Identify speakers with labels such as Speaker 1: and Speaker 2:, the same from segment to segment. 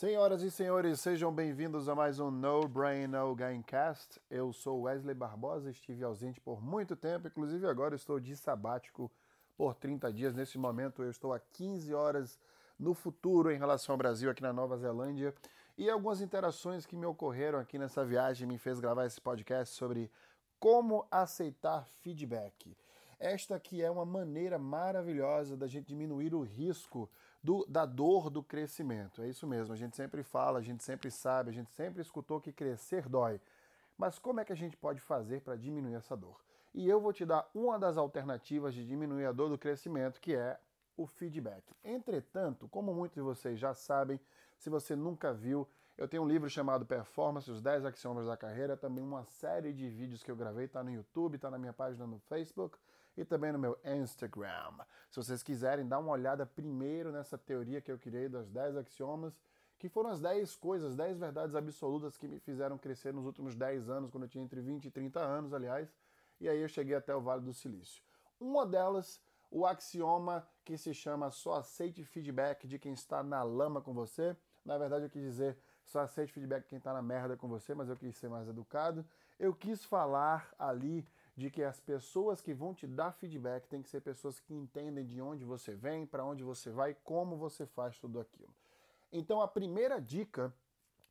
Speaker 1: Senhoras e senhores, sejam bem-vindos a mais um No Brain No Gamecast. Eu sou Wesley Barbosa, estive ausente por muito tempo, inclusive agora estou de sabático por 30 dias. Nesse momento eu estou a 15 horas no futuro em relação ao Brasil aqui na Nova Zelândia. E algumas interações que me ocorreram aqui nessa viagem me fez gravar esse podcast sobre como aceitar feedback. Esta aqui é uma maneira maravilhosa da gente diminuir o risco do, da dor do crescimento. É isso mesmo, a gente sempre fala, a gente sempre sabe, a gente sempre escutou que crescer dói. Mas como é que a gente pode fazer para diminuir essa dor? E eu vou te dar uma das alternativas de diminuir a dor do crescimento, que é o feedback. Entretanto, como muitos de vocês já sabem, se você nunca viu, eu tenho um livro chamado Performance, os 10 axiomas da carreira, também uma série de vídeos que eu gravei, está no YouTube, está na minha página no Facebook e também no meu Instagram. Se vocês quiserem dar uma olhada primeiro nessa teoria que eu criei das 10 axiomas, que foram as 10 coisas, 10 verdades absolutas que me fizeram crescer nos últimos 10 anos, quando eu tinha entre 20 e 30 anos, aliás, e aí eu cheguei até o Vale do Silício. Uma delas, o axioma que se chama só aceite feedback de quem está na lama com você. Na verdade, eu quis dizer só aceite feedback de quem está na merda com você, mas eu quis ser mais educado. Eu quis falar ali de que as pessoas que vão te dar feedback têm que ser pessoas que entendem de onde você vem, para onde você vai, como você faz tudo aquilo. Então, a primeira dica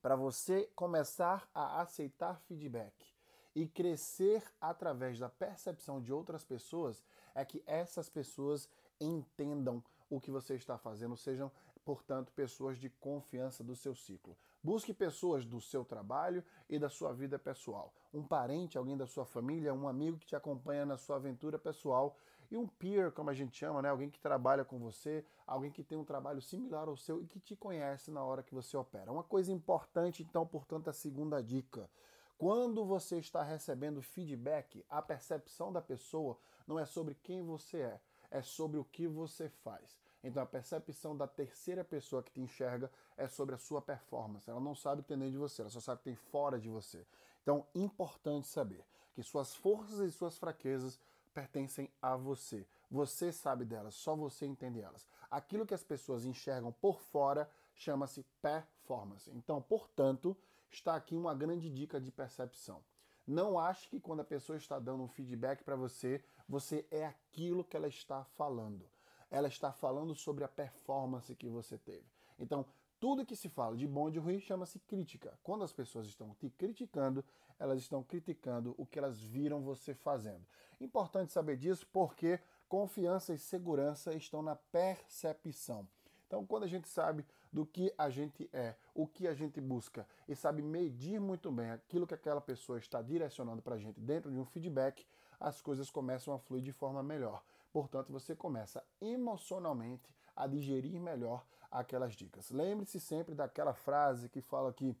Speaker 1: para você começar a aceitar feedback e crescer através da percepção de outras pessoas é que essas pessoas entendam o que você está fazendo, sejam portanto, pessoas de confiança do seu ciclo. Busque pessoas do seu trabalho e da sua vida pessoal. Um parente, alguém da sua família, um amigo que te acompanha na sua aventura pessoal e um peer, como a gente chama, né? alguém que trabalha com você, alguém que tem um trabalho similar ao seu e que te conhece na hora que você opera. Uma coisa importante, então, portanto, a segunda dica. Quando você está recebendo feedback, a percepção da pessoa não é sobre quem você é, é sobre o que você faz. Então a percepção da terceira pessoa que te enxerga é sobre a sua performance. Ela não sabe o que tem dentro de você, ela só sabe o que tem fora de você. Então, importante saber que suas forças e suas fraquezas pertencem a você. Você sabe delas, só você entende elas. Aquilo que as pessoas enxergam por fora chama-se performance. Então, portanto, está aqui uma grande dica de percepção. Não ache que quando a pessoa está dando um feedback para você, você é aquilo que ela está falando ela está falando sobre a performance que você teve. Então, tudo que se fala de bom e de ruim chama-se crítica. Quando as pessoas estão te criticando, elas estão criticando o que elas viram você fazendo. Importante saber disso porque confiança e segurança estão na percepção. Então, quando a gente sabe do que a gente é, o que a gente busca e sabe medir muito bem aquilo que aquela pessoa está direcionando para a gente dentro de um feedback, as coisas começam a fluir de forma melhor. Portanto, você começa emocionalmente a digerir melhor aquelas dicas. Lembre-se sempre daquela frase que fala que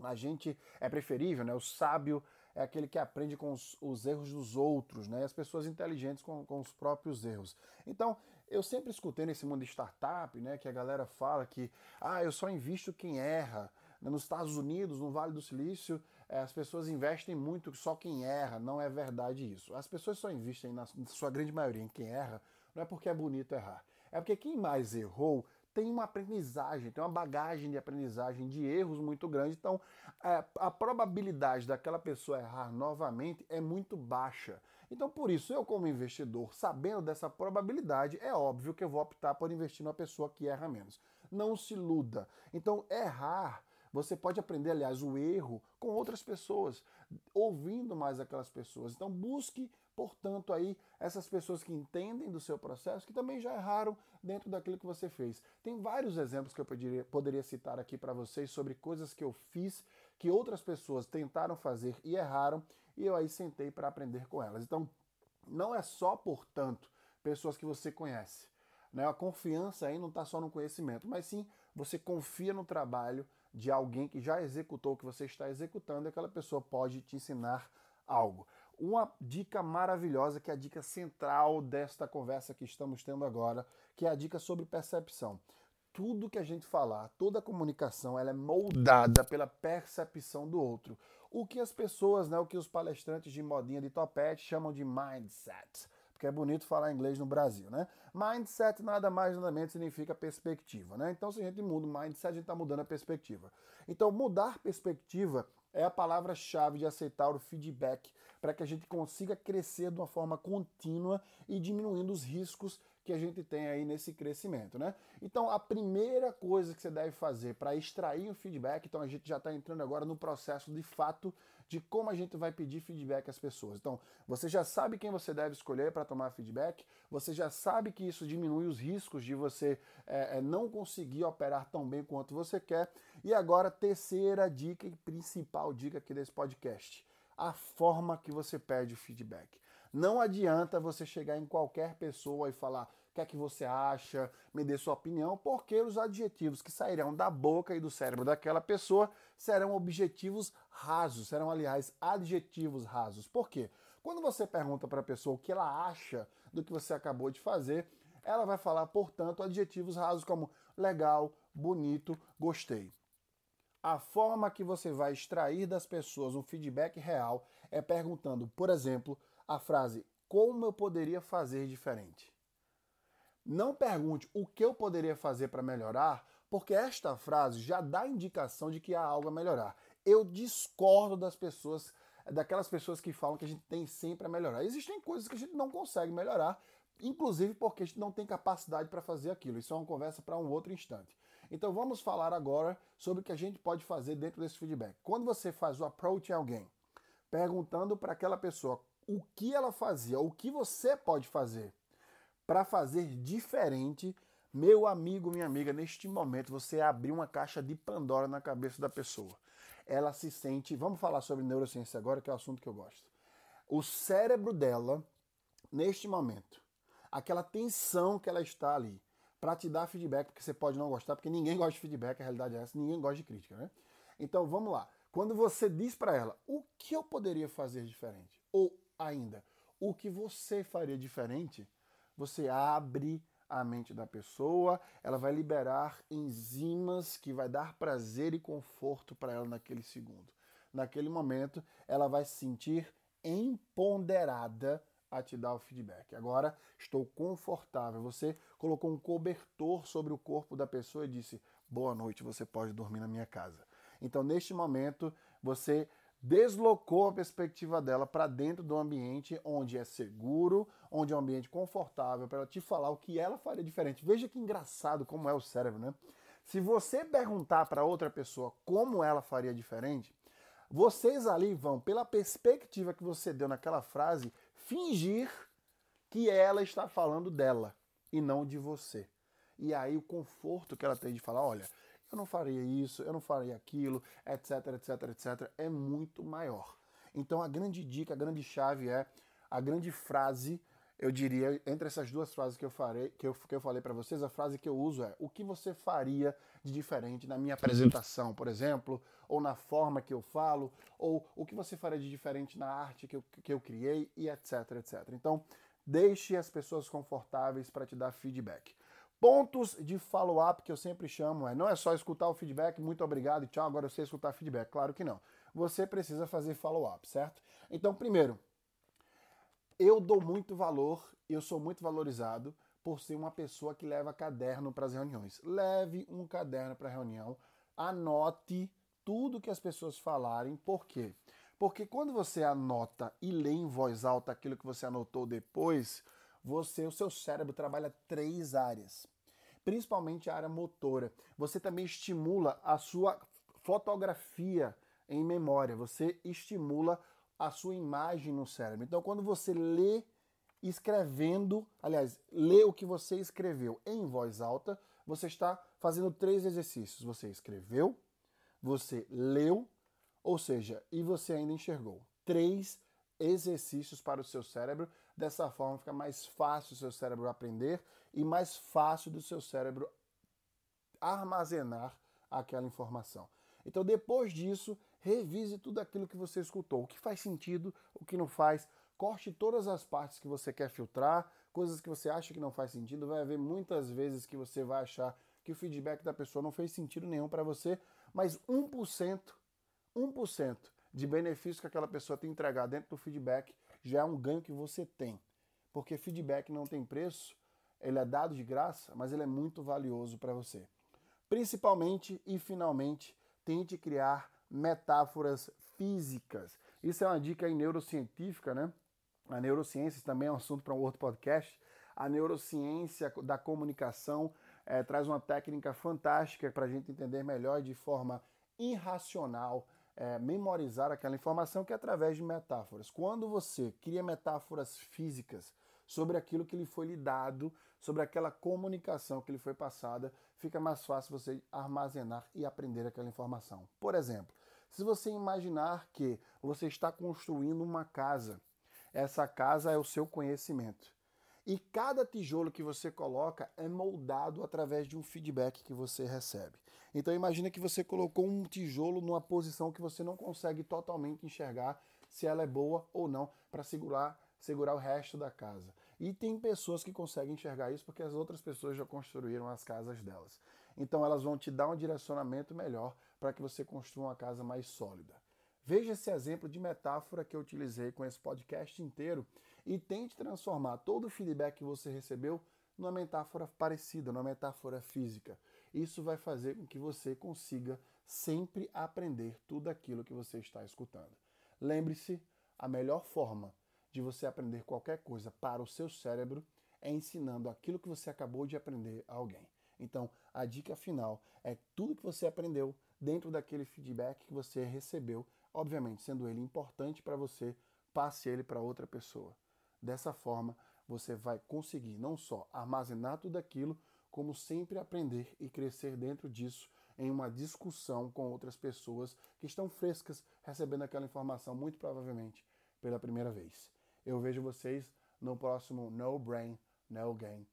Speaker 1: a gente é preferível, né? O sábio é aquele que aprende com os, os erros dos outros, né? As pessoas inteligentes com, com, os próprios erros. Então, eu sempre escutei nesse mundo de startup, né? Que a galera fala que, ah, eu só invisto quem erra. Nos Estados Unidos, no Vale do Silício, as pessoas investem muito só quem erra. Não é verdade isso. As pessoas só investem, na sua grande maioria, em quem erra, não é porque é bonito errar. É porque quem mais errou tem uma aprendizagem, tem uma bagagem de aprendizagem de erros muito grande. Então, é, a probabilidade daquela pessoa errar novamente é muito baixa. Então, por isso, eu, como investidor, sabendo dessa probabilidade, é óbvio que eu vou optar por investir numa pessoa que erra menos. Não se iluda. Então, errar você pode aprender, aliás, o erro com outras pessoas, ouvindo mais aquelas pessoas. Então busque, portanto, aí essas pessoas que entendem do seu processo, que também já erraram dentro daquilo que você fez. Tem vários exemplos que eu poderia, poderia citar aqui para vocês sobre coisas que eu fiz, que outras pessoas tentaram fazer e erraram, e eu aí sentei para aprender com elas. Então, não é só, portanto, pessoas que você conhece. Né? A confiança aí não está só no conhecimento, mas sim você confia no trabalho de alguém que já executou o que você está executando e aquela pessoa pode te ensinar algo. Uma dica maravilhosa, que é a dica central desta conversa que estamos tendo agora, que é a dica sobre percepção. Tudo que a gente falar, toda a comunicação, ela é moldada pela percepção do outro. O que as pessoas, né, o que os palestrantes de modinha de topete chamam de mindset. Porque é bonito falar inglês no Brasil, né? Mindset nada mais nada menos significa perspectiva, né? Então se a gente muda o mindset, a gente está mudando a perspectiva. Então mudar perspectiva é a palavra-chave de aceitar o feedback para que a gente consiga crescer de uma forma contínua e diminuindo os riscos que a gente tem aí nesse crescimento, né? Então, a primeira coisa que você deve fazer para extrair o feedback, então a gente já está entrando agora no processo de fato de como a gente vai pedir feedback às pessoas. Então, você já sabe quem você deve escolher para tomar feedback, você já sabe que isso diminui os riscos de você é, não conseguir operar tão bem quanto você quer. E agora, terceira dica e principal dica aqui desse podcast: a forma que você pede o feedback. Não adianta você chegar em qualquer pessoa e falar o que é que você acha, me dê sua opinião, porque os adjetivos que sairão da boca e do cérebro daquela pessoa serão objetivos rasos, serão, aliás, adjetivos rasos. Por quê? Quando você pergunta para a pessoa o que ela acha do que você acabou de fazer, ela vai falar, portanto, adjetivos rasos como legal, bonito, gostei. A forma que você vai extrair das pessoas um feedback real é perguntando, por exemplo, a frase como eu poderia fazer diferente. Não pergunte o que eu poderia fazer para melhorar, porque esta frase já dá indicação de que há algo a melhorar. Eu discordo das pessoas, daquelas pessoas que falam que a gente tem sempre a melhorar. Existem coisas que a gente não consegue melhorar, inclusive porque a gente não tem capacidade para fazer aquilo. Isso é uma conversa para um outro instante. Então vamos falar agora sobre o que a gente pode fazer dentro desse feedback. Quando você faz o approach em alguém, perguntando para aquela pessoa o que ela fazia, o que você pode fazer para fazer diferente, meu amigo, minha amiga, neste momento você abriu uma caixa de Pandora na cabeça da pessoa. Ela se sente, vamos falar sobre neurociência agora, que é o assunto que eu gosto. O cérebro dela, neste momento, aquela tensão que ela está ali, para te dar feedback, porque você pode não gostar, porque ninguém gosta de feedback, a realidade é essa, ninguém gosta de crítica, né? Então vamos lá. Quando você diz para ela o que eu poderia fazer diferente, ou ainda o que você faria diferente, você abre a mente da pessoa, ela vai liberar enzimas que vai dar prazer e conforto para ela naquele segundo. Naquele momento, ela vai se sentir empoderada a te dar o feedback. Agora estou confortável. Você colocou um cobertor sobre o corpo da pessoa e disse: Boa noite, você pode dormir na minha casa. Então, neste momento, você deslocou a perspectiva dela para dentro do ambiente onde é seguro, onde é um ambiente confortável para ela te falar o que ela faria diferente. Veja que engraçado como é o cérebro, né? Se você perguntar para outra pessoa como ela faria diferente, vocês ali vão, pela perspectiva que você deu naquela frase, fingir que ela está falando dela e não de você. E aí o conforto que ela tem de falar, olha, eu não faria isso, eu não faria aquilo, etc, etc, etc, é muito maior. Então a grande dica, a grande chave é a grande frase, eu diria, entre essas duas frases que eu farei, que eu, que eu falei para vocês, a frase que eu uso é: o que você faria de diferente na minha apresentação, por exemplo, ou na forma que eu falo, ou o que você faria de diferente na arte que eu, que eu criei e etc, etc. Então, deixe as pessoas confortáveis para te dar feedback. Pontos de follow-up que eu sempre chamo é: não é só escutar o feedback, muito obrigado e tchau, agora eu sei escutar feedback. Claro que não. Você precisa fazer follow-up, certo? Então, primeiro, eu dou muito valor, eu sou muito valorizado por ser uma pessoa que leva caderno para as reuniões. Leve um caderno para a reunião, anote tudo que as pessoas falarem, por quê? Porque quando você anota e lê em voz alta aquilo que você anotou depois, você, o seu cérebro trabalha três áreas, principalmente a área motora. Você também estimula a sua fotografia em memória, você estimula a sua imagem no cérebro. Então, quando você lê escrevendo, aliás, lê o que você escreveu em voz alta, você está fazendo três exercícios. Você escreveu, você leu, ou seja, e você ainda enxergou. Três exercícios para o seu cérebro. Dessa forma fica mais fácil o seu cérebro aprender e mais fácil do seu cérebro armazenar aquela informação. Então, depois disso, revise tudo aquilo que você escutou, o que faz sentido, o que não faz. Corte todas as partes que você quer filtrar, coisas que você acha que não faz sentido. Vai haver muitas vezes que você vai achar que o feedback da pessoa não fez sentido nenhum para você, mas 1%, 1% de benefício que aquela pessoa te entregar dentro do feedback já é um ganho que você tem. porque feedback não tem preço, ele é dado de graça, mas ele é muito valioso para você. Principalmente e finalmente, tente criar metáforas físicas. Isso é uma dica neurocientífica, né? A neurociência também é um assunto para um outro podcast. A neurociência da comunicação é, traz uma técnica fantástica para a gente entender melhor de forma irracional, é, memorizar aquela informação que é através de metáforas. Quando você cria metáforas físicas sobre aquilo que lhe foi lhe dado, sobre aquela comunicação que lhe foi passada, fica mais fácil você armazenar e aprender aquela informação. Por exemplo, se você imaginar que você está construindo uma casa, essa casa é o seu conhecimento. E cada tijolo que você coloca é moldado através de um feedback que você recebe. Então imagina que você colocou um tijolo numa posição que você não consegue totalmente enxergar se ela é boa ou não para segurar segurar o resto da casa. E tem pessoas que conseguem enxergar isso porque as outras pessoas já construíram as casas delas. Então elas vão te dar um direcionamento melhor para que você construa uma casa mais sólida. Veja esse exemplo de metáfora que eu utilizei com esse podcast inteiro e tente transformar todo o feedback que você recebeu numa metáfora parecida, numa metáfora física. Isso vai fazer com que você consiga sempre aprender tudo aquilo que você está escutando. Lembre-se, a melhor forma de você aprender qualquer coisa para o seu cérebro é ensinando aquilo que você acabou de aprender a alguém. Então, a dica final é tudo que você aprendeu dentro daquele feedback que você recebeu Obviamente, sendo ele importante para você, passe ele para outra pessoa. Dessa forma, você vai conseguir não só armazenar tudo aquilo, como sempre aprender e crescer dentro disso em uma discussão com outras pessoas que estão frescas recebendo aquela informação, muito provavelmente pela primeira vez. Eu vejo vocês no próximo No Brain, No Game